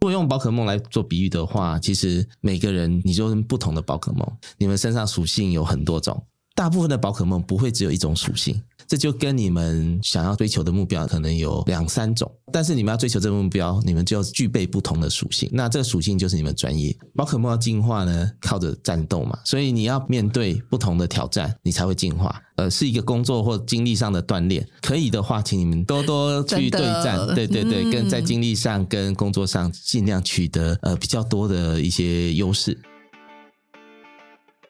如果用宝可梦来做比喻的话，其实每个人你就是不同的宝可梦，你们身上属性有很多种。大部分的宝可梦不会只有一种属性，这就跟你们想要追求的目标可能有两三种，但是你们要追求这个目标，你们就要具备不同的属性。那这个属性就是你们专业。宝可梦要进化呢，靠着战斗嘛，所以你要面对不同的挑战，你才会进化。呃，是一个工作或精力上的锻炼。可以的话，请你们多多去对战，对对对，跟在精力上跟工作上尽量取得呃比较多的一些优势。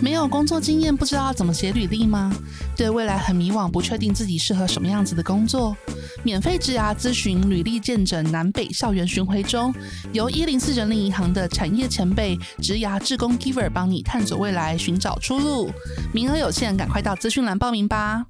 没有工作经验，不知道怎么写履历吗？对未来很迷惘，不确定自己适合什么样子的工作？免费职涯咨询、履历见诊、南北校园巡回中，由一零四人力银行的产业前辈职涯志工 Giver 帮你探索未来，寻找出路。名额有限，赶快到资讯栏报名吧。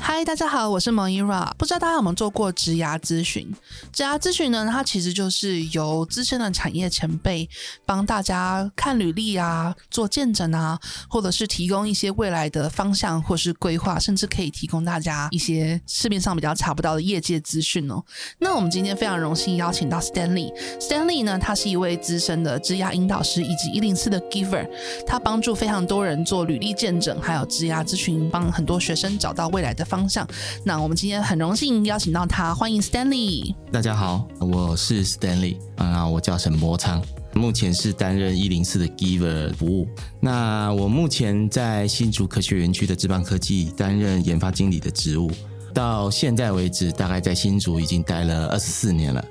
嗨，大家好，我是 Moira。不知道大家有没有做过职涯咨询？职涯咨询呢，它其实就是由资深的产业前辈帮大家看履历啊，做见证啊，或者是提供一些未来的方向或是规划，甚至可以提供大家一些市面上比较查不到的业界资讯哦。那我们今天非常荣幸邀请到 Stanley。Stanley 呢，他是一位资深的职涯引导师以及一零四的 Giver，他帮助非常多人做履历见证，还有职涯咨询，帮很多学生找到未来的方向，那我们今天很荣幸邀请到他，欢迎 Stanley。大家好，我是 Stanley 啊，我叫沈博昌，目前是担任一零四的 Giver 服务。那我目前在新竹科学园区的智邦科技担任研发经理的职务，到现在为止，大概在新竹已经待了二十四年了。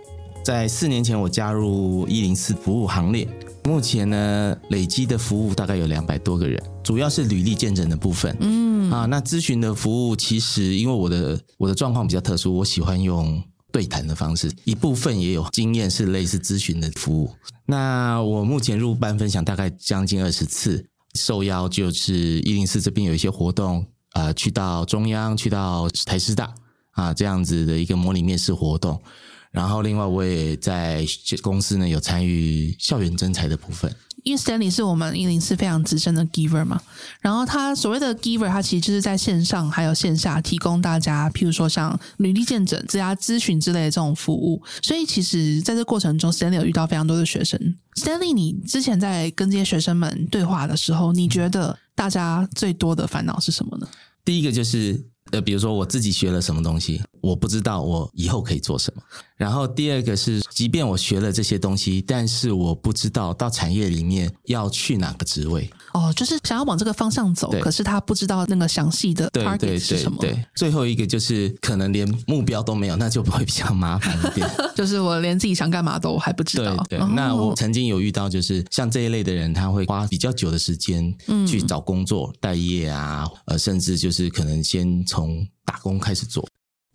在四年前，我加入一零四服务行列。目前呢，累积的服务大概有两百多个人，主要是履历见证的部分。嗯啊，那咨询的服务其实因为我的我的状况比较特殊，我喜欢用对谈的方式，一部分也有经验是类似咨询的服务。那我目前入班分享大概将近二十次，受邀就是一零四这边有一些活动，呃，去到中央，去到台师大啊这样子的一个模拟面试活动。然后，另外我也在公司呢有参与校园征才的部分。因为 Stanley 是我们一零四非常资深的 Giver 嘛，然后他所谓的 Giver，他其实就是在线上还有线下提供大家，譬如说像履历见证、职涯咨询之类的这种服务。所以，其实在这过程中，Stanley 有遇到非常多的学生。Stanley，你之前在跟这些学生们对话的时候，你觉得大家最多的烦恼是什么呢？第一个就是。呃，比如说我自己学了什么东西，我不知道我以后可以做什么。然后第二个是，即便我学了这些东西，但是我不知道到产业里面要去哪个职位。哦，就是想要往这个方向走，可是他不知道那个详细的 target 是什么。对，对，对，对，最后一个就是可能连目标都没有，那就会比较麻烦一点。就是我连自己想干嘛都还不知道。对，对，哦，那我曾经有遇到，就是像这一类的人，他会花比较久的时间去找工作、嗯、待业啊，呃，甚至就是可能先从打工开始做。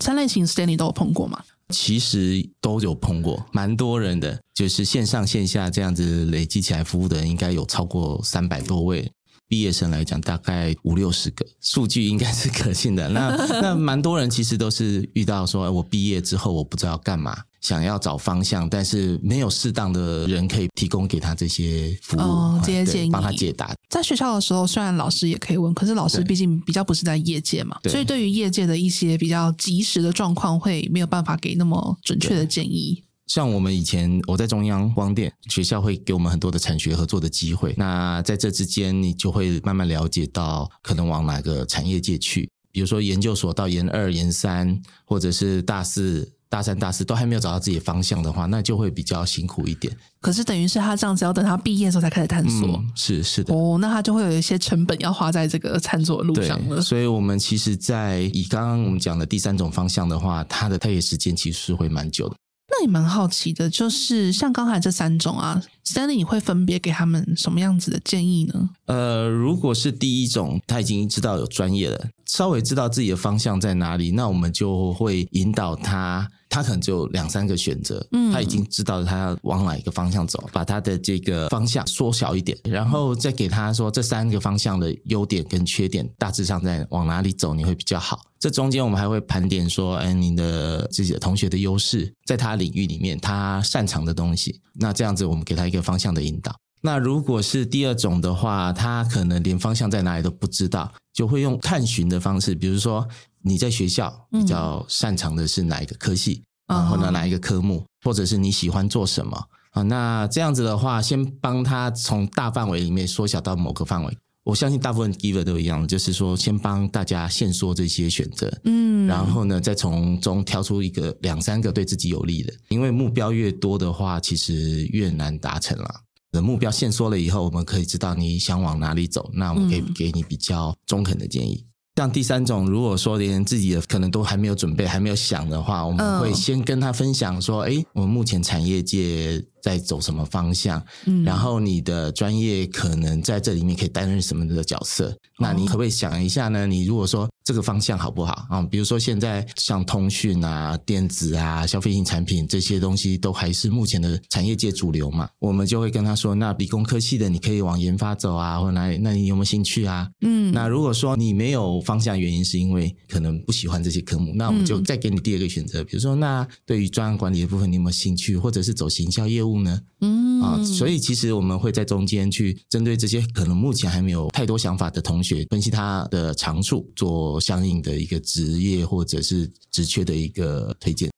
三类型 Stanley 都有碰过吗？其实都有碰过，蛮多人的，就是线上线下这样子累积起来服务的人，应该有超过三百多位。毕业生来讲，大概五六十个，数据应该是可信的。那 那蛮多人其实都是遇到说，我毕业之后我不知道干嘛。想要找方向，但是没有适当的人可以提供给他这些服务，哦、这些建议，帮他解答。在学校的时候，虽然老师也可以问，可是老师毕竟比较不是在业界嘛，所以对于业界的一些比较及时的状况，会没有办法给那么准确的建议。像我们以前我在中央光电学校，会给我们很多的产学合作的机会。那在这之间，你就会慢慢了解到可能往哪个产业界去，比如说研究所到研二、研三，或者是大四。大三、大四都还没有找到自己的方向的话，那就会比较辛苦一点。可是等于是他这样子要等他毕业的时候才开始探索，嗯、是是的。哦，那他就会有一些成本要花在这个探索路上了。所以，我们其实，在以刚刚我们讲的第三种方向的话，他的退业时间其实是会蛮久的。那也蛮好奇的，就是像刚才这三种啊，Stanley，你会分别给他们什么样子的建议呢？呃，如果是第一种，他已经知道有专业了，稍微知道自己的方向在哪里，那我们就会引导他他可能只有两三个选择，嗯，他已经知道他要往哪一个方向走，把他的这个方向缩小一点，然后再给他说这三个方向的优点跟缺点，大致上在往哪里走你会比较好。这中间我们还会盘点说，哎，你的自己的同学的优势，在他领域里面他擅长的东西，那这样子我们给他一个方向的引导。那如果是第二种的话，他可能连方向在哪里都不知道，就会用探寻的方式，比如说你在学校比较擅长的是哪一个科系，嗯、啊，或者哪一个科目，或者是你喜欢做什么啊？那这样子的话，先帮他从大范围里面缩小到某个范围。我相信大部分 giver 都一样，就是说先帮大家限缩这些选择，嗯，然后呢，再从中挑出一个两三个对自己有利的，因为目标越多的话，其实越难达成了。的目标限缩了以后，我们可以知道你想往哪里走，那我们可以给你比较中肯的建议。嗯、像第三种，如果说连自己的可能都还没有准备、还没有想的话，我们会先跟他分享说：“诶，我们目前产业界在走什么方向？嗯、然后你的专业可能在这里面可以担任什么的角色？那你可不可以想一下呢？你如果说……这个方向好不好啊？比如说现在像通讯啊、电子啊、消费性产品这些东西都还是目前的产业界主流嘛，我们就会跟他说：那理工科系的你可以往研发走啊，或者哪里？那你有没有兴趣啊？嗯，那如果说你没有方向，原因是因为可能不喜欢这些科目，那我们就再给你第二个选择，比如说那对于专案管理的部分你有没有兴趣，或者是走行销业务呢？嗯啊，所以其实我们会在中间去针对这些可能目前还没有太多想法的同学，分析他的长处做。相应的一个职业或者是职缺的一个推荐。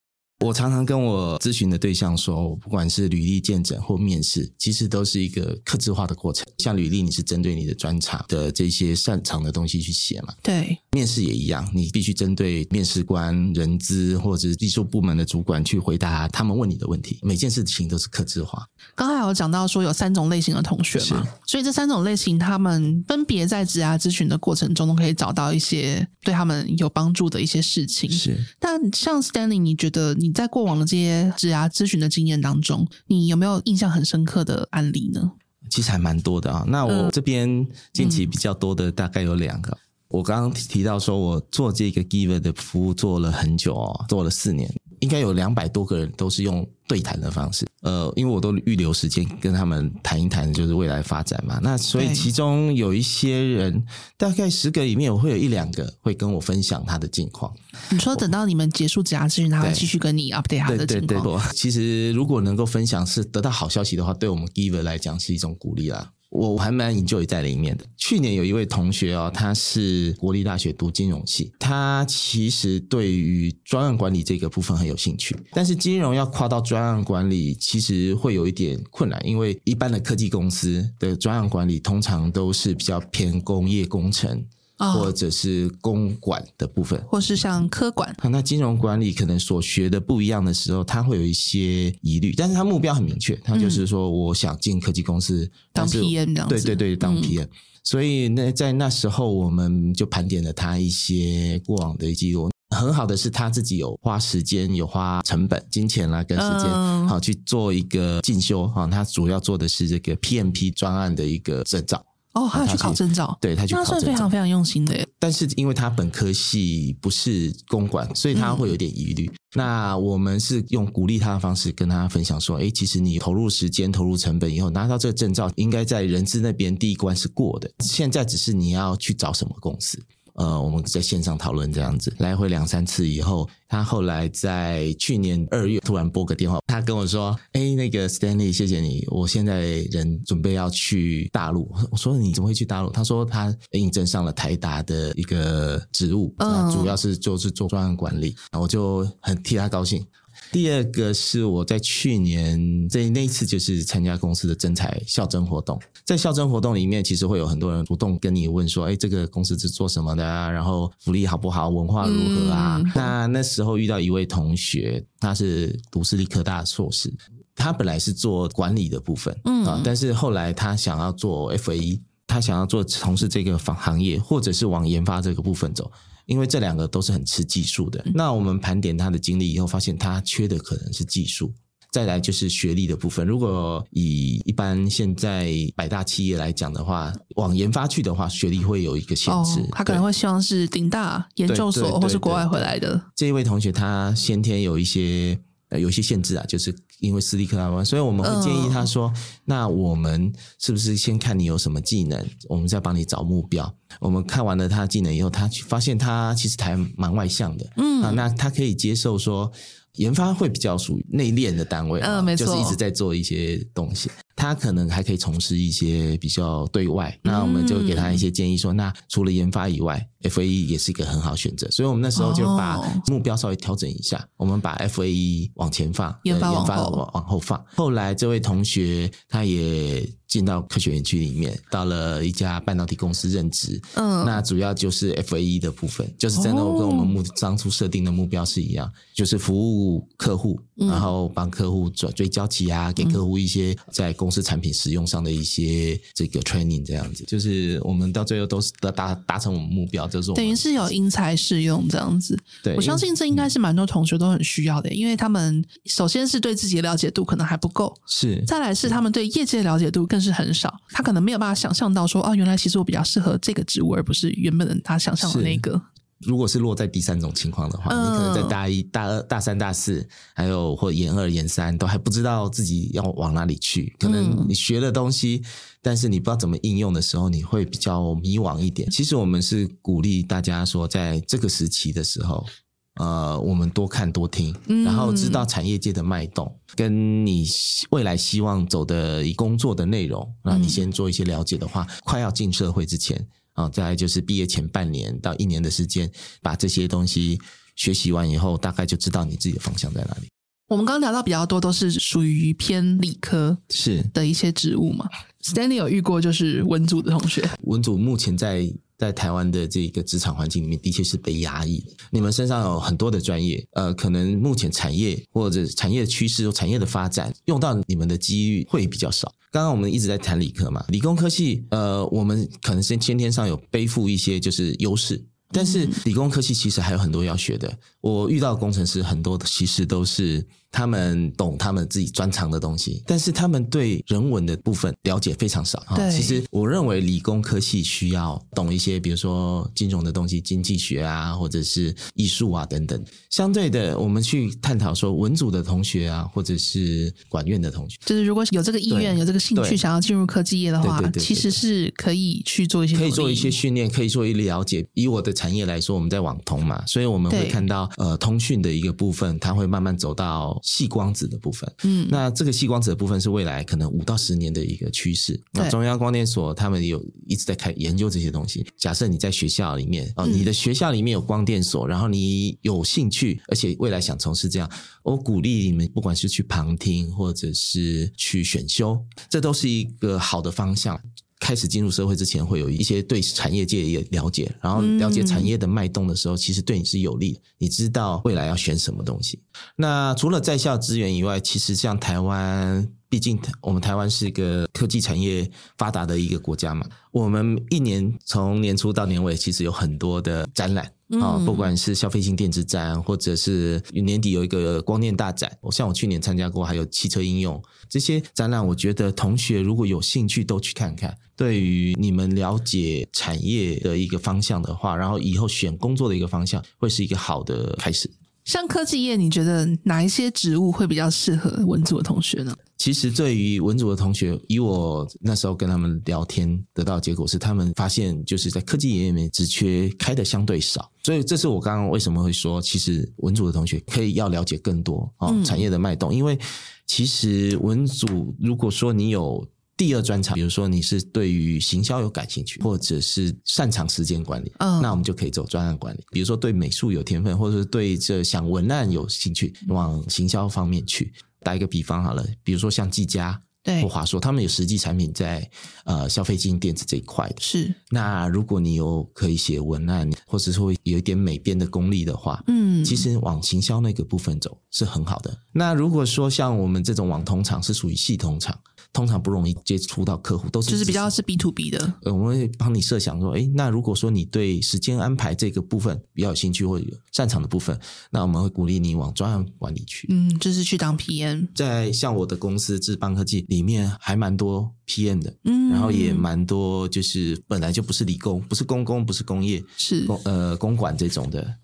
我常常跟我咨询的对象说，不管是履历见诊或面试，其实都是一个克制化的过程。像履历，你是针对你的专长的这些擅长的东西去写嘛？对。面试也一样，你必须针对面试官、人资或者是技术部门的主管去回答他们问你的问题。每件事情都是克制化。刚才有讲到说有三种类型的同学嘛，所以这三种类型他们分别在职涯咨询的过程中都可以找到一些对他们有帮助的一些事情。是。但像 Stanley，你觉得你在过往的这些职涯咨询的经验当中，你有没有印象很深刻的案例呢？其实还蛮多的啊。那我这边近期比较多的大概有两个。嗯、我刚刚提到说，我做这个 Giver 的服务做了很久哦，做了四年。应该有两百多个人都是用对谈的方式，呃，因为我都预留时间跟他们谈一谈，就是未来发展嘛。那所以其中有一些人，大概十个里面，我会有一两个会跟我分享他的近况。你说等到你们结束职涯咨询，他会继续跟你 update 他的近况？对对对，其实如果能够分享是得到好消息的话，对我们 Giver 来讲是一种鼓励啦。我还蛮 enjoy 在里面的。去年有一位同学哦，他是国立大学读金融系，他其实对于专案管理这个部分很有兴趣，但是金融要跨到专案管理，其实会有一点困难，因为一般的科技公司的专案管理通常都是比较偏工业工程。或者是公管的部分，或是像科管，那金融管理可能所学的不一样的时候，他会有一些疑虑，但是他目标很明确，他就是说，我想进科技公司当 PM 这样子，对对对，当 PM。所以那在那时候，我们就盘点了他一些过往的记录。很好的是，他自己有花时间、有花成本、金钱啦，跟时间，好去做一个进修。哈，他主要做的是这个 PMP 专案的一个证照。哦，他要去考证照，对，他去考证照，那算非常非常用心的耶。但是因为他本科系不是公管，所以他会有点疑虑。嗯、那我们是用鼓励他的方式跟他分享说：“哎，其实你投入时间、投入成本以后拿到这个证照，应该在人资那边第一关是过的。现在只是你要去找什么公司。”呃，我们在线上讨论这样子，来回两三次以后，他后来在去年二月突然拨个电话，他跟我说：“哎，那个 Stanley，谢谢你，我现在人准备要去大陆。”我说：“你怎么会去大陆？”他说：“他应征上了台达的一个职务，那主要是就是做专案管理。”我就很替他高兴。第二个是我在去年这那一次就是参加公司的征才校征活动，在校征活动里面，其实会有很多人主动跟你问说：“哎，这个公司是做什么的啊？然后福利好不好？文化如何啊？”嗯、那那时候遇到一位同学，他是读私立科大硕士，他本来是做管理的部分，嗯啊，但是后来他想要做 FAE，他想要做从事这个行行业，或者是往研发这个部分走。因为这两个都是很吃技术的，那我们盘点他的经历以后，发现他缺的可能是技术。再来就是学历的部分。如果以一般现在百大企业来讲的话，往研发去的话，学历会有一个限制。哦，他可能会希望是顶大研究所或是国外回来的。这一位同学他先天有一些呃有一些限制啊，就是因为私立课大关，所以我们会建议他说：“嗯、那我们是不是先看你有什么技能，我们再帮你找目标？我们看完了他的技能以后，他发现他其实还蛮外向的，嗯啊，那他可以接受说。”研发会比较属于内敛的单位，嗯，没错，就是一直在做一些东西。他可能还可以从事一些比较对外，那我们就给他一些建议说，那除了研发以外，FAE 也是一个很好选择。所以我们那时候就把目标稍微调整一下，我们把 FAE 往前放，研发往后往后放。后来这位同学他也进到科学园区里面，到了一家半导体公司任职。嗯，那主要就是 FAE 的部分，就是真的跟我们目当初设定的目标是一样，就是服务客户，然后帮客户追追交期啊，给客户一些在公司产品使用上的一些这个 training，这样子，就是我们到最后都是达达达成我们目标，就是等于是有因材施用这样子。对，我相信这应该是蛮多同学都很需要的，因为他们首先是对自己的了解度可能还不够，是，再来是他们对业界的了解度更是很少，他可能没有办法想象到说，哦，原来其实我比较适合这个职务，而不是原本的他想象的那个。如果是落在第三种情况的话，你可能在大一、大二、大三、大四，还有或研二、研三，都还不知道自己要往哪里去。可能你学的东西，但是你不知道怎么应用的时候，你会比较迷惘一点。其实我们是鼓励大家说，在这个时期的时候，呃，我们多看多听，然后知道产业界的脉动，跟你未来希望走的工作的内容，那你先做一些了解的话，快要进社会之前。啊，再来就是毕业前半年到一年的时间，把这些东西学习完以后，大概就知道你自己的方向在哪里。我们刚刚聊到比较多都是属于偏理科是的一些职务嘛。Stanley 有遇过就是文组的同学，文组目前在在台湾的这个职场环境里面，的确是被压抑的。你们身上有很多的专业，呃，可能目前产业或者产业的趋势、产业的发展，用到你们的机遇会比较少。刚刚我们一直在谈理科嘛，理工科系，呃，我们可能是先天上有背负一些就是优势，但是理工科系其实还有很多要学的。我遇到的工程师很多其实都是。他们懂他们自己专长的东西，但是他们对人文的部分了解非常少。对，其实我认为理工科系需要懂一些，比如说金融的东西，经济学啊，或者是艺术啊等等。相对的，我们去探讨说文组的同学啊，或者是管院的同学，就是如果有这个意愿、有这个兴趣，想要进入科技业的话，其实是可以去做一些，可以做一些训练，可以做一些了解。以我的产业来说，我们在网通嘛，所以我们会看到呃通讯的一个部分，它会慢慢走到。矽光子的部分，嗯，那这个细光子的部分是未来可能五到十年的一个趋势。那中央光电所他们有一直在开研究这些东西。假设你在学校里面哦，你的学校里面有光电所，然后你有兴趣，而且未来想从事这样，我鼓励你们，不管是去旁听或者是去选修，这都是一个好的方向。开始进入社会之前，会有一些对产业界也了解，然后了解产业的脉动的时候，其实对你是有利的。你知道未来要选什么东西。那除了在校资源以外，其实像台湾，毕竟我们台湾是一个科技产业发达的一个国家嘛，我们一年从年初到年尾，其实有很多的展览。啊，不管是消费性电子展，或者是年底有一个光电大展，我像我去年参加过，还有汽车应用这些展览，我觉得同学如果有兴趣都去看看，对于你们了解产业的一个方向的话，然后以后选工作的一个方向，会是一个好的开始。像科技业，你觉得哪一些职务会比较适合文组的同学呢？其实，对于文组的同学，以我那时候跟他们聊天得到的结果是，他们发现就是在科技业里面职缺开的相对少，所以这是我刚刚为什么会说，其实文组的同学可以要了解更多啊产业的脉动，因为其实文组如果说你有。第二专长，比如说你是对于行销有感兴趣，或者是擅长时间管理，嗯，那我们就可以走专案管理。比如说对美术有天分，或者是对这想文案有兴趣，往行销方面去。打一个比方好了，比如说像技嘉对或华硕，他们有实际产品在呃消费性电子这一块的。是。那如果你有可以写文案，或者说有一点美编的功力的话，嗯，其实往行销那个部分走是很好的。那如果说像我们这种网通厂是属于系统厂。通常不容易接触到客户，都是就是比较是 B to B 的。呃，我们会帮你设想说，诶，那如果说你对时间安排这个部分比较有兴趣或者有擅长的部分，那我们会鼓励你往专案管理去。嗯，就是去当 PM。在像我的公司智邦科技里面，还蛮多 PM 的，嗯，然后也蛮多就是本来就不是理工，不是工工，不是工业，是工呃公管这种的。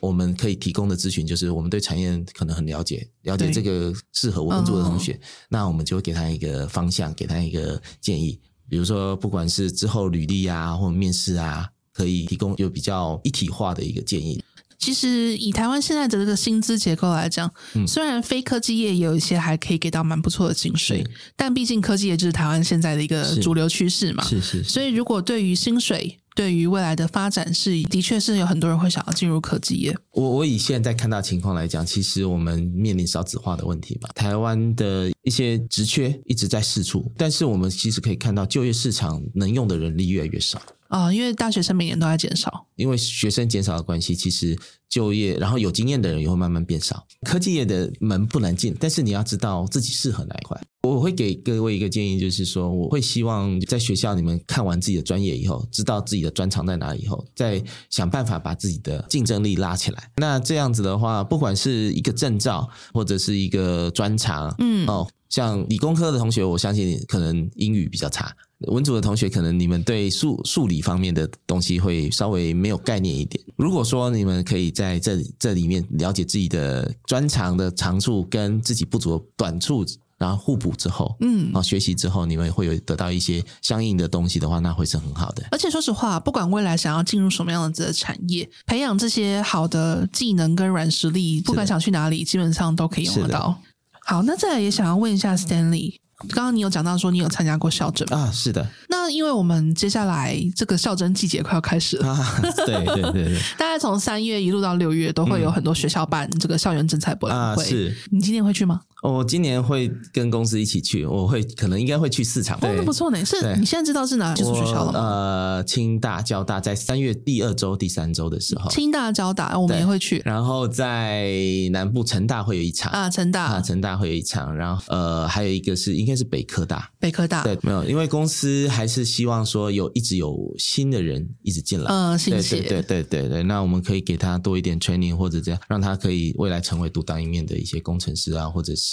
我们可以提供的咨询就是，我们对产业可能很了解，了解这个适合我们做的同学，嗯、那我们就会给他一个方向，给他一个建议。比如说，不管是之后履历啊，或面试啊，可以提供有比较一体化的一个建议。其实以台湾现在的这个薪资结构来讲，嗯、虽然非科技业有一些还可以给到蛮不错的薪水，但毕竟科技业就是台湾现在的一个主流趋势嘛。是是，是。所以如果对于薪水，对于未来的发展是，的确是有很多人会想要进入科技业。我我以现在看到情况来讲，其实我们面临少子化的问题嘛，台湾的一些职缺一直在释出，但是我们其实可以看到就业市场能用的人力越来越少。啊、因为大学生每年都在减少，因为学生减少的关系，其实就业，然后有经验的人也会慢慢变少。科技业的门不难进，但是你要知道自己适合哪一块。我会给各位一个建议，就是说，我会希望在学校你们看完自己的专业以后，知道自己的专长在哪里以后，再想办法把自己的竞争力拉起来。那这样子的话，不管是一个证照或者是一个专长，嗯，哦，像理工科的同学，我相信可能英语比较差。文组的同学，可能你们对数数理方面的东西会稍微没有概念一点。如果说你们可以在这这里面了解自己的专长的长处跟自己不足的短处，然后互补之后，嗯，然后学习之后，你们会有得到一些相应的东西的话，那会是很好的。而且说实话，不管未来想要进入什么样子的产业，培养这些好的技能跟软实力，不管想去哪里，基本上都可以用得到。好，那再来也想要问一下 Stanley。刚刚你有讲到说你有参加过校征啊？是的。那因为我们接下来这个校征季节快要开始了，啊、对对对对，大概从三月一路到六月，都会有很多学校办这个校园征才博览会。啊、是你今年会去吗？我今年会跟公司一起去，我会可能应该会去四场。哦，那不错呢。是你现在知道是哪几所学校了吗？呃，清大、交大在三月第二周、第三周的时候。清大、交大，我们也会去。然后在南部成大会有一场啊，成大啊，成大会有一场。然后呃，还有一个是应该是北科大，北科大。对，没有，因为公司还是希望说有一直有新的人一直进来。嗯，谢谢。对对对对对，那我们可以给他多一点 training 或者这样，让他可以未来成为独当一面的一些工程师啊，或者是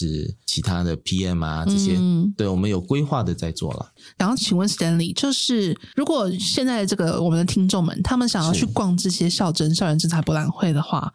其他。的 PM 啊，这些，嗯、对我们有规划的在做了。然后，请问 Stanley，就是如果现在这个我们的听众们，他们想要去逛这些校真、校园真才博览会的话，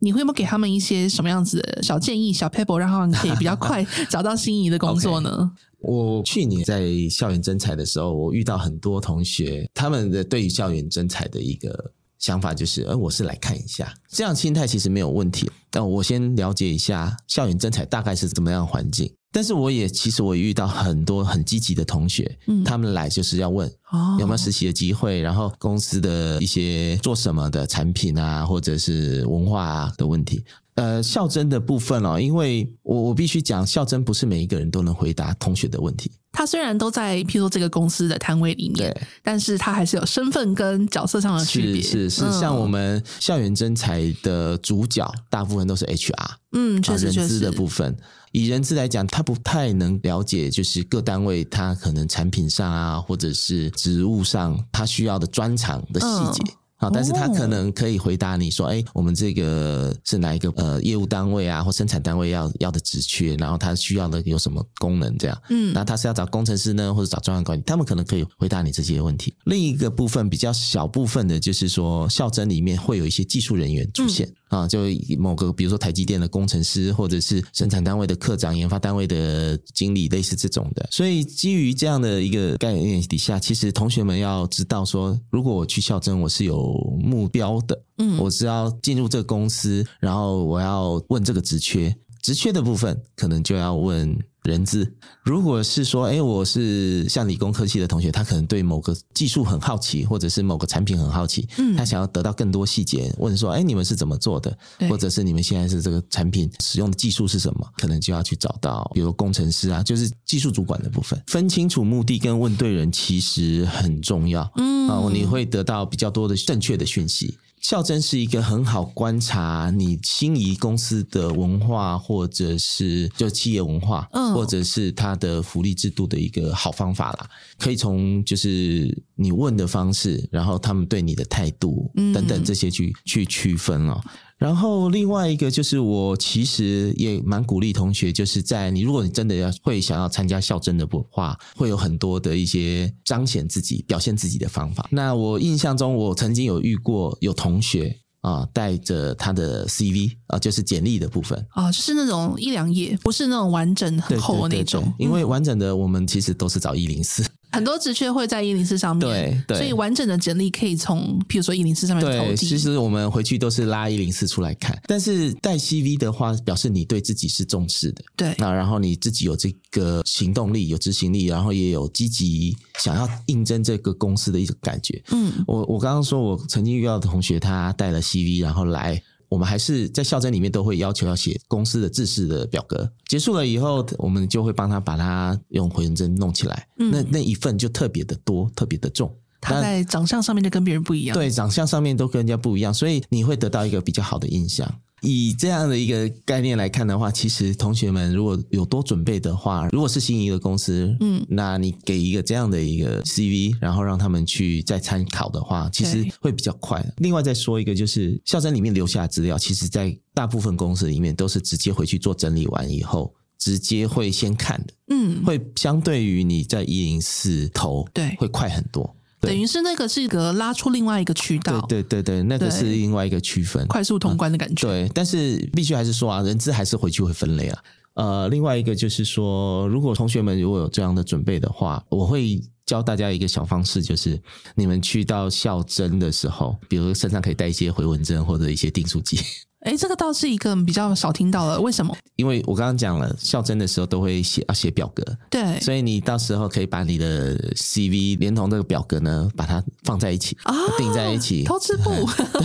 你会不会给他们一些什么样子的小建议、小 paper，让他们可以比较快找到心仪的工作呢？okay. 我去年在校园征才的时候，我遇到很多同学，他们的对于校园征才的一个。想法就是，呃，我是来看一下，这样心态其实没有问题。但我先了解一下校园征才大概是怎么样的环境。但是我也其实我也遇到很多很积极的同学，嗯，他们来就是要问有没有实习的机会，然后公司的一些做什么的产品啊，或者是文化啊的问题。呃，校真的部分哦，因为我我必须讲，校真不是每一个人都能回答同学的问题。他虽然都在，譬如说这个公司的摊位里面，对但是他还是有身份跟角色上的区别。是是像我们校园征才的主角，大部分都是 HR，嗯，确实确实。人资的部分，以人资来讲，他不太能了解，就是各单位他可能产品上啊，或者是职务上，他需要的专长的细节。嗯好，但是他可能可以回答你说，哎，我们这个是哪一个呃业务单位啊，或生产单位要要的职缺，然后他需要的有什么功能这样？嗯，那他是要找工程师呢，或者找专案管理？他们可能可以回答你这些问题。另一个部分比较小部分的，就是说校征里面会有一些技术人员出现。嗯啊，就某个比如说台积电的工程师，或者是生产单位的科长、研发单位的经理，类似这种的。所以基于这样的一个概念底下，其实同学们要知道说，如果我去校正，我是有目标的，嗯，我是要进入这个公司，然后我要问这个职缺，职缺的部分可能就要问。人资，如果是说，哎，我是像理工科系的同学，他可能对某个技术很好奇，或者是某个产品很好奇，嗯，他想要得到更多细节，问说，哎，你们是怎么做的？或者是你们现在是这个产品使用的技术是什么？可能就要去找到，比如工程师啊，就是技术主管的部分，分清楚目的跟问对人其实很重要，嗯，啊，你会得到比较多的正确的讯息。校真是一个很好观察你心仪公司的文化，或者是就企业文化，嗯，或者是它的福利制度的一个好方法啦。可以从就是你问的方式，然后他们对你的态度等等这些去去区分哦。然后另外一个就是，我其实也蛮鼓励同学，就是在你如果你真的要会想要参加校真的话，会有很多的一些彰显自己、表现自己的方法。那我印象中，我曾经有遇过有同学啊，带着他的 CV 啊，就是简历的部分啊，就是那种一两页，不是那种完整很厚的那种。因为完整的，我们其实都是找一零四。很多职缺会在一零四上面，对，对，所以完整的简历可以从，譬如说一零四上面投递。对，其实我们回去都是拉一零四出来看，但是带 CV 的话，表示你对自己是重视的，对。那然后你自己有这个行动力、有执行力，然后也有积极想要应征这个公司的一种感觉。嗯，我我刚刚说我曾经遇到的同学，他带了 CV，然后来。我们还是在校正里面都会要求要写公司的制式的表格，结束了以后，我们就会帮他把它用回纹针弄起来。嗯、那那一份就特别的多，特别的重。他在长相上面就跟别人不一样。对，长相上面都跟人家不一样，所以你会得到一个比较好的印象。以这样的一个概念来看的话，其实同学们如果有多准备的话，如果是心仪的公司，嗯，那你给一个这样的一个 CV，然后让他们去再参考的话，其实会比较快。另外再说一个，就是校真里面留下的资料，其实在大部分公司里面都是直接回去做整理完以后，直接会先看的，嗯，会相对于你在一零四投，对，会快很多。等于是那个是一个拉出另外一个渠道，对对对对，那个是另外一个区分，快速通关的感觉。嗯、对，但是必须还是说啊，人资还是回去会分类啊。呃，另外一个就是说，如果同学们如果有这样的准备的话，我会教大家一个小方式，就是你们去到校真的时候，比如身上可以带一些回纹针或者一些订书机。哎，这个倒是一个比较少听到了，为什么？因为我刚刚讲了，校真的时候都会写要写表格，对，所以你到时候可以把你的 CV 连同这个表格呢，把它放在一起啊，订在一起，偷吃步。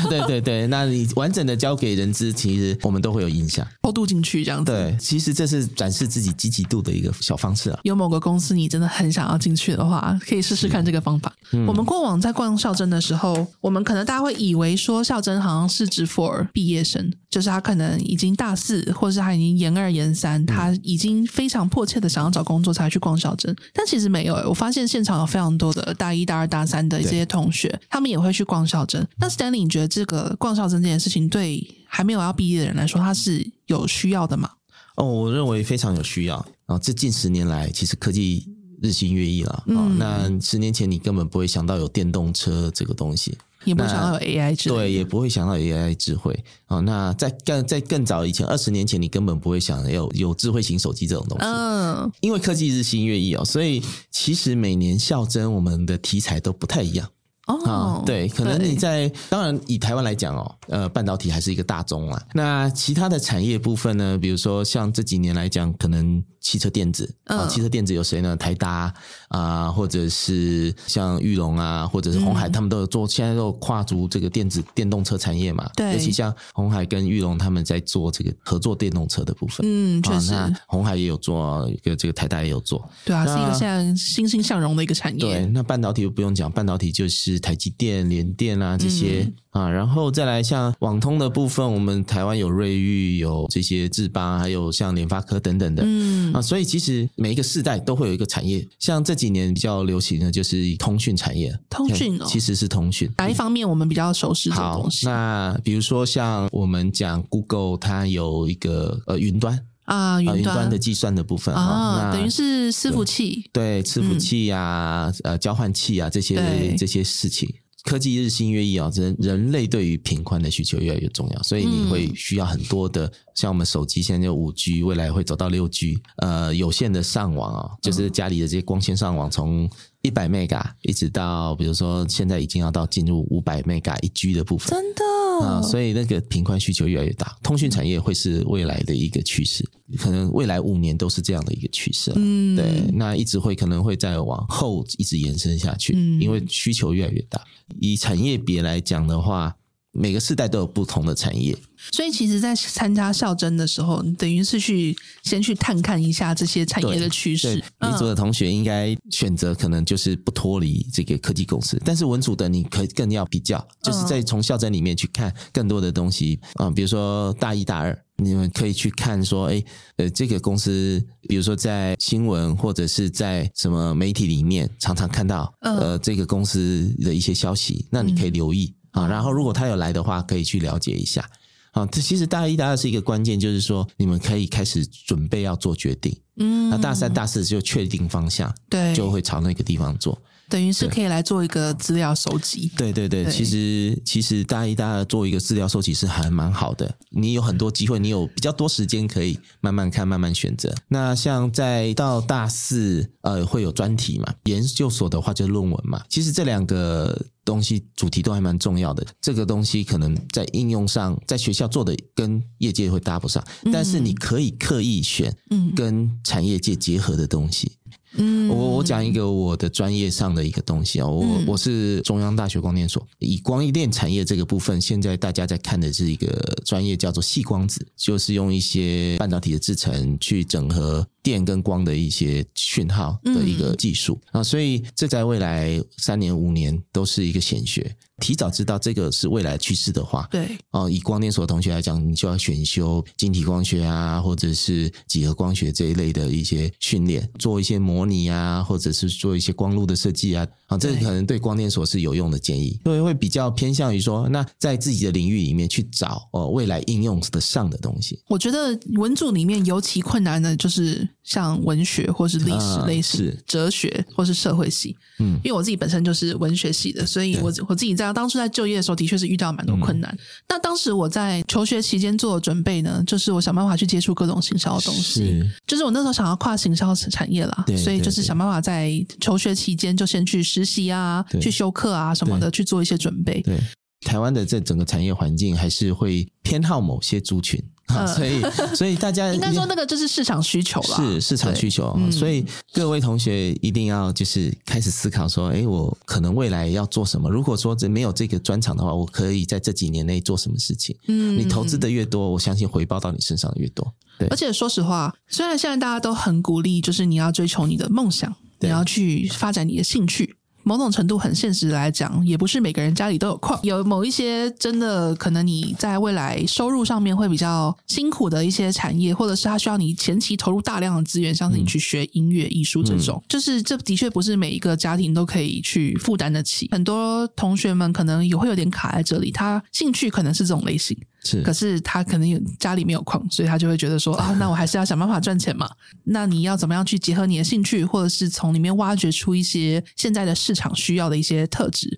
对对对对，那你完整的交给人资，其实我们都会有印象，偷渡进去这样子。对，其实这是展示自己积极度的一个小方式啊。有某个公司你真的很想要进去的话，可以试试看这个方法。嗯、我们过往在逛校真的时候，我们可能大家会以为说校真好像是指 for 毕业生，就是他可能。已经大四，或者是他已经研二研三，他已经非常迫切的想要找工作才去逛小镇。但其实没有，我发现现场有非常多的大一、大二、大三的这些同学，他们也会去逛小镇。那 Stanley，你觉得这个逛小镇这件事情，对还没有要毕业的人来说，他是有需要的吗？哦，我认为非常有需要。这近十年来，其实科技日新月异了。嗯，那十年前你根本不会想到有电动车这个东西。也不会想到有 AI 智慧，对，也不会想到有 AI 智慧。哦，那在更在更早以前，二十年前，你根本不会想有有智慧型手机这种东西。嗯，因为科技日新月异哦，所以其实每年校征我们的题材都不太一样。哦、oh，对，可能你在当然以台湾来讲哦，呃，半导体还是一个大宗啊。那其他的产业部分呢？比如说像这几年来讲，可能汽车电子啊、呃，汽车电子有谁呢？台达啊、呃，或者是像玉龙啊，或者是红海、嗯，他们都有做，现在都有跨足这个电子电动车产业嘛。对，尤其像红海跟玉龙他们在做这个合作电动车的部分。嗯，确实，那红海也有做，一个这个台达也有做。对啊，是一个现在欣欣向荣的一个产业。对，那半导体就不用讲，半导体就是。是台积电、联电啊这些、嗯、啊，然后再来像网通的部分，我们台湾有瑞昱，有这些智邦，还有像联发科等等的，嗯啊，所以其实每一个世代都会有一个产业。像这几年比较流行的就是通讯产业，通讯哦，其实是通讯。哪一方面我们比较熟悉这个东西？那比如说像我们讲 Google，它有一个呃云端啊，云端，的计算的部分啊，等于是伺服器，对，伺服器啊，嗯、呃，交换器啊这些这些事情。科技日新月异啊，人人类对于频宽的需求越来越重要，所以你会需要很多的，像我们手机现在就五 G，未来会走到六 G，呃，有线的上网啊，就是家里的这些光纤上网，从一百 Mega 一直到，比如说现在已经要到进入五百 Mega 一 G 的部分，真的啊，所以那个频宽需求越来越大，通讯产业会是未来的一个趋势。可能未来五年都是这样的一个趋势，嗯，对，那一直会可能会再往后一直延伸下去，嗯，因为需求越来越大。以产业别来讲的话，每个世代都有不同的产业。所以，其实，在参加校征的时候，你等于是去先去探看一下这些产业的趋势。理组的同学应该选择可能就是不脱离这个科技公司，但是文组的你可以更要比较，就是在从校征里面去看更多的东西啊、呃，比如说大一、大二，你们可以去看说，哎，呃，这个公司，比如说在新闻或者是在什么媒体里面常常看到，呃，这个公司的一些消息，那你可以留意啊。然后，如果他有来的话，可以去了解一下。啊，这其实大一、大二是一个关键，就是说你们可以开始准备要做决定。嗯，那大三、大四就确定方向，对，就会朝那个地方做。等于是可以来做一个资料收集。对对对，对其实其实大一、大二做一个资料收集是还蛮好的。你有很多机会，你有比较多时间可以慢慢看、慢慢选择。那像在到大四，呃，会有专题嘛？研究所的话就是论文嘛。其实这两个。东西主题都还蛮重要的，这个东西可能在应用上，在学校做的跟业界会搭不上，但是你可以刻意选跟产业界结合的东西。嗯，我我讲一个我的专业上的一个东西啊，我我是中央大学光电所，以光电产业这个部分，现在大家在看的是一个专业叫做细光子，就是用一些半导体的制成去整合电跟光的一些讯号的一个技术。啊，所以这在未来三年五年都是一个显学。提早知道这个是未来趋势的话，对。哦，以光电所的同学来讲，你就要选修晶体光学啊，或者是几何光学这一类的一些训练，做一些模拟啊，或者是做一些光路的设计啊，啊，这个可能对光电所是有用的建议，因为会比较偏向于说，那在自己的领域里面去找哦未来应用的上的东西。我觉得文组里面尤其困难的就是像文学或是历史类似、啊、哲学或是社会系，嗯，因为我自己本身就是文学系的，所以我我自己在。当初在就业的时候，的确是遇到蛮多困难。嗯、那当时我在求学期间做的准备呢，就是我想办法去接触各种行销的东西。是，就是我那时候想要跨行销产业啦，所以就是想办法在求学期间就先去实习啊，去修课啊什么的，去做一些准备。对，台湾的这整个产业环境还是会偏好某些族群。啊、所以，所以大家 应该说那个就是市场需求了，是市场需求。嗯、所以各位同学一定要就是开始思考说，哎，我可能未来要做什么？如果说这没有这个专长的话，我可以在这几年内做什么事情？嗯，你投资的越多，我相信回报到你身上的越多。对，而且说实话，虽然现在大家都很鼓励，就是你要追求你的梦想，你要去发展你的兴趣。某种程度很现实来讲，也不是每个人家里都有矿。有某一些真的可能你在未来收入上面会比较辛苦的一些产业，或者是它需要你前期投入大量的资源，像是你去学音乐、艺术这种，嗯、就是这的确不是每一个家庭都可以去负担得起。很多同学们可能也会有点卡在这里，他兴趣可能是这种类型。是，可是他可能有家里没有矿，所以他就会觉得说啊，那我还是要想办法赚钱嘛。那你要怎么样去结合你的兴趣，或者是从里面挖掘出一些现在的市场需要的一些特质？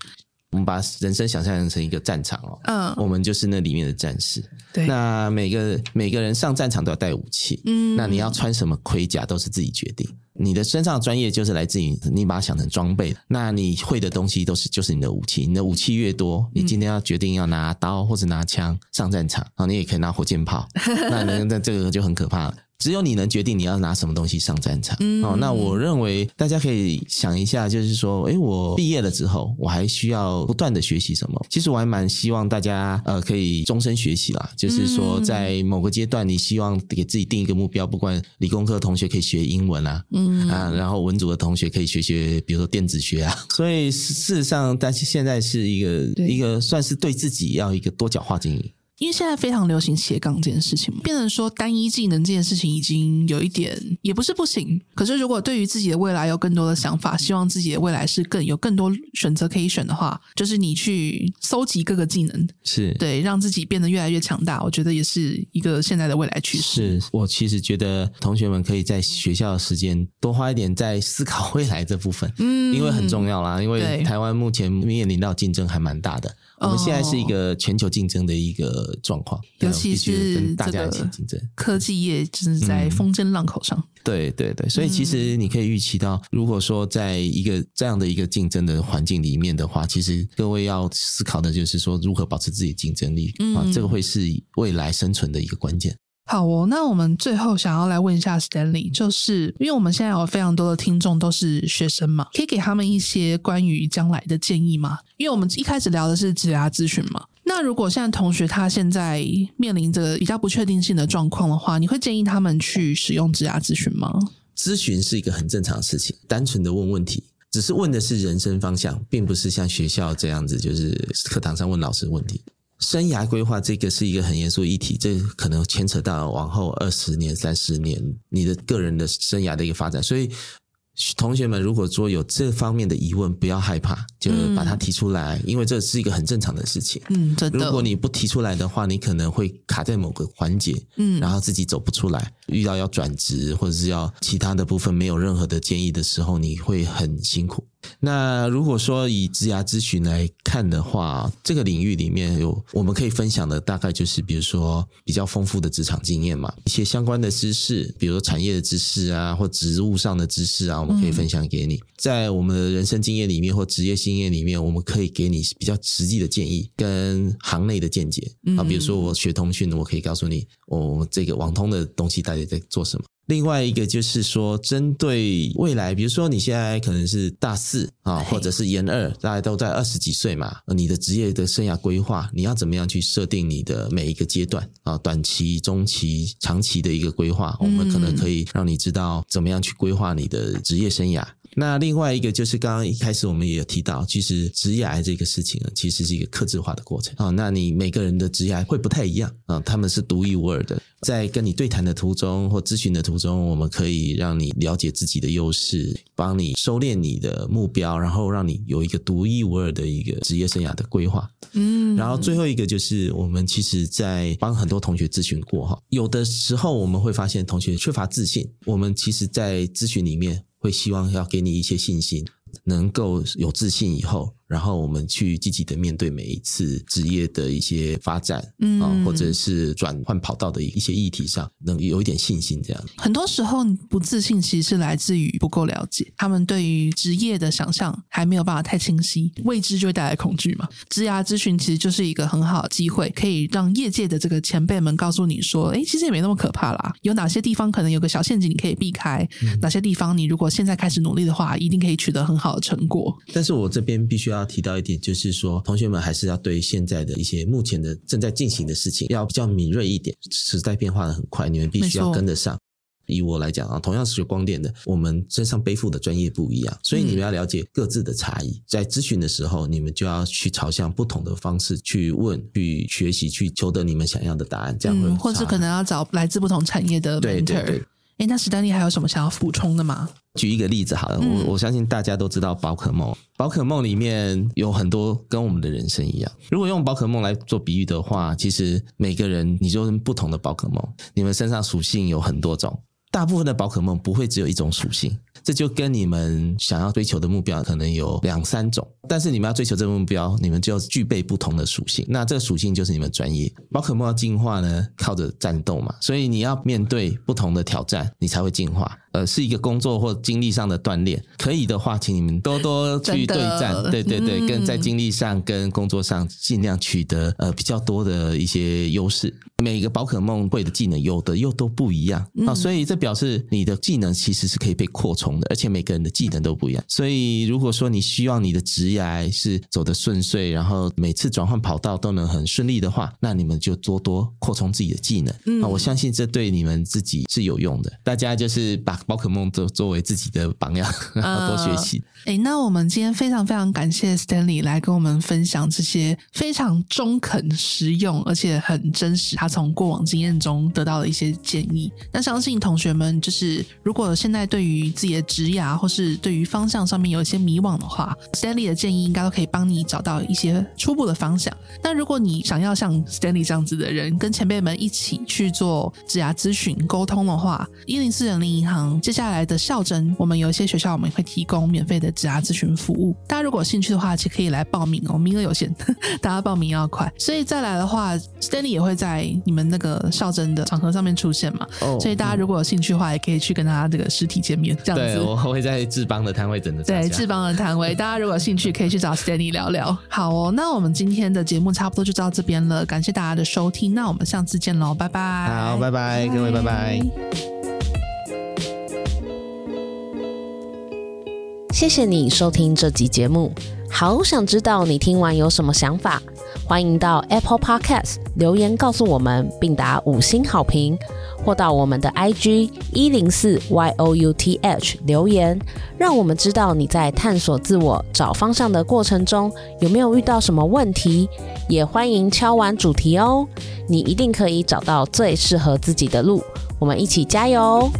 我们把人生想象成一个战场哦，嗯，我们就是那里面的战士。对，那每个每个人上战场都要带武器，嗯，那你要穿什么盔甲都是自己决定。你的身上的专业就是来自于你把它想成装备，那你会的东西都是就是你的武器。你的武器越多，你今天要决定要拿刀或者拿枪上战场啊，你也可以拿火箭炮，那那这个就很可怕了。只有你能决定你要拿什么东西上战场。嗯，哦，那我认为大家可以想一下，就是说，诶，我毕业了之后，我还需要不断的学习什么？其实我还蛮希望大家呃可以终身学习啦。就是说，在某个阶段，你希望给自己定一个目标，不管理工科的同学可以学英文啊，嗯啊，然后文组的同学可以学学，比如说电子学啊。所以事实上，但是现在是一个一个算是对自己要一个多角化经营。因为现在非常流行斜杠这件事情嘛，变成说单一技能这件事情已经有一点也不是不行。可是如果对于自己的未来有更多的想法，希望自己的未来是更有更多选择可以选的话，就是你去搜集各个技能，是对，让自己变得越来越强大。我觉得也是一个现在的未来趋势。是我其实觉得同学们可以在学校的时间多花一点在思考未来这部分，嗯，因为很重要啦。因为台湾目前面临到竞争还蛮大的。我们现在是一个全球竞争的一个状况，尤其是跟大家一起竞争，科技业就是在风筝浪口上。嗯、对对对，所以其实你可以预期到，如果说在一个这样的一个竞争的环境里面的话，其实各位要思考的就是说，如何保持自己的竞争力啊，这个会是未来生存的一个关键。好哦，那我们最后想要来问一下 Stanley，就是因为我们现在有非常多的听众都是学生嘛，可以给他们一些关于将来的建议吗？因为我们一开始聊的是职涯咨询嘛，那如果现在同学他现在面临着比较不确定性的状况的话，你会建议他们去使用职涯咨询吗？咨询是一个很正常的事情，单纯的问问题，只是问的是人生方向，并不是像学校这样子，就是课堂上问老师问题。生涯规划这个是一个很严肃的议题，这可能牵扯到往后二十年、三十年你的个人的生涯的一个发展，所以。同学们，如果说有这方面的疑问，不要害怕，就把它提出来，嗯、因为这是一个很正常的事情。嗯，真的。如果你不提出来的话，你可能会卡在某个环节，嗯，然后自己走不出来。遇到要转职或者是要其他的部分没有任何的建议的时候，你会很辛苦。那如果说以职涯咨询来看的话，这个领域里面有我们可以分享的，大概就是比如说比较丰富的职场经验嘛，一些相关的知识，比如说产业的知识啊，或职务上的知识啊，我们可以分享给你。在我们的人生经验里面或职业经验里面，我们可以给你比较实际的建议跟行内的见解啊。比如说我学通讯，我可以告诉你，我这个网通的东西到底在做什么。另外一个就是说，针对未来，比如说你现在可能是大四啊，或者是研二，大家都在二十几岁嘛，你的职业的生涯规划，你要怎么样去设定你的每一个阶段啊？短期、中期、长期的一个规划，我们可能可以让你知道怎么样去规划你的职业生涯。那另外一个就是刚刚一开始我们也有提到，其实职涯这个事情啊，其实是一个克制化的过程啊。那你每个人的职涯会不太一样啊，他们是独一无二的。在跟你对谈的途中或咨询的途中，我们可以让你了解自己的优势，帮你收敛你的目标，然后让你有一个独一无二的一个职业生涯的规划。嗯，然后最后一个就是我们其实，在帮很多同学咨询过哈，有的时候我们会发现同学缺乏自信，我们其实，在咨询里面会希望要给你一些信心，能够有自信以后。然后我们去积极的面对每一次职业的一些发展，嗯，啊，或者是转换跑道的一些议题上，能有一点信心。这样，很多时候不自信其实是来自于不够了解，他们对于职业的想象还没有办法太清晰，未知就会带来恐惧嘛。职涯咨询其实就是一个很好的机会，可以让业界的这个前辈们告诉你说，哎，其实也没那么可怕啦，有哪些地方可能有个小陷阱你可以避开，嗯，哪些地方你如果现在开始努力的话，一定可以取得很好的成果。但是我这边必须要。要提到一点，就是说，同学们还是要对现在的一些目前的正在进行的事情要比较敏锐一点。时代变化的很快，你们必须要跟得上。以我来讲啊，同样是学光电的，我们身上背负的专业不一样，所以你们要了解各自的差异。在咨询的时候，你们就要去朝向不同的方式去问、去学习、去求得你们想要的答案。这样会、嗯，或者可能要找来自不同产业的 mentor。对对对。哎，那史丹利还有什么想要补充的吗？举一个例子好了，我我相信大家都知道宝可梦，宝可梦里面有很多跟我们的人生一样。如果用宝可梦来做比喻的话，其实每个人你就是不同的宝可梦，你们身上属性有很多种。大部分的宝可梦不会只有一种属性，这就跟你们想要追求的目标可能有两三种。但是你们要追求这个目标，你们就要具备不同的属性。那这个属性就是你们专业。宝可梦要进化呢，靠着战斗嘛，所以你要面对不同的挑战，你才会进化。呃，是一个工作或精力上的锻炼。可以的话，请你们多多去对战，对对对，跟在精力上跟工作上尽量取得呃比较多的一些优势。每个宝可梦会的技能有的又都不一样啊，所以这表示你的技能其实是可以被扩充的，而且每个人的技能都不一样。所以如果说你希望你的职业是走得顺遂，然后每次转换跑道都能很顺利的话，那你们就多多扩充自己的技能啊！我相信这对你们自己是有用的。大家就是把宝可梦作作为自己的榜样，然 后多学习。哎、呃，那我们今天非常非常感谢 Stanley 来跟我们分享这些非常中肯、实用而且很真实。他从过往经验中得到的一些建议，那相信同学们就是，如果现在对于自己的职涯或是对于方向上面有一些迷惘的话，Stanley 的建议应该都可以帮你找到一些初步的方向。那如果你想要像 Stanley 这样子的人，跟前辈们一起去做职涯咨询沟通的话，一零四人力银行接下来的校征，我们有一些学校我们会提供免费的职涯咨询服务。大家如果有兴趣的话，其实可以来报名哦，名额有限，大家报名要快。所以再来的话，Stanley 也会在你们那个校征的场合上面出现嘛？Oh, 所以大家如果有兴趣的话，也可以去跟他这个实体见面，这样子。对，我会在志邦的摊位等着。对，志邦的摊位，大家如果有兴趣，可以去找 Stanley 聊聊。好哦，那我们今天的节目差不多就到这边了，感谢大家的收听，那我们下次见喽，拜拜。好，拜拜，各位，拜拜。谢谢你收听这集节目。好想知道你听完有什么想法，欢迎到 Apple Podcast 留言告诉我们，并打五星好评，或到我们的 IG 一零四 youth 留言，让我们知道你在探索自我、找方向的过程中有没有遇到什么问题。也欢迎敲完主题哦，你一定可以找到最适合自己的路。我们一起加油！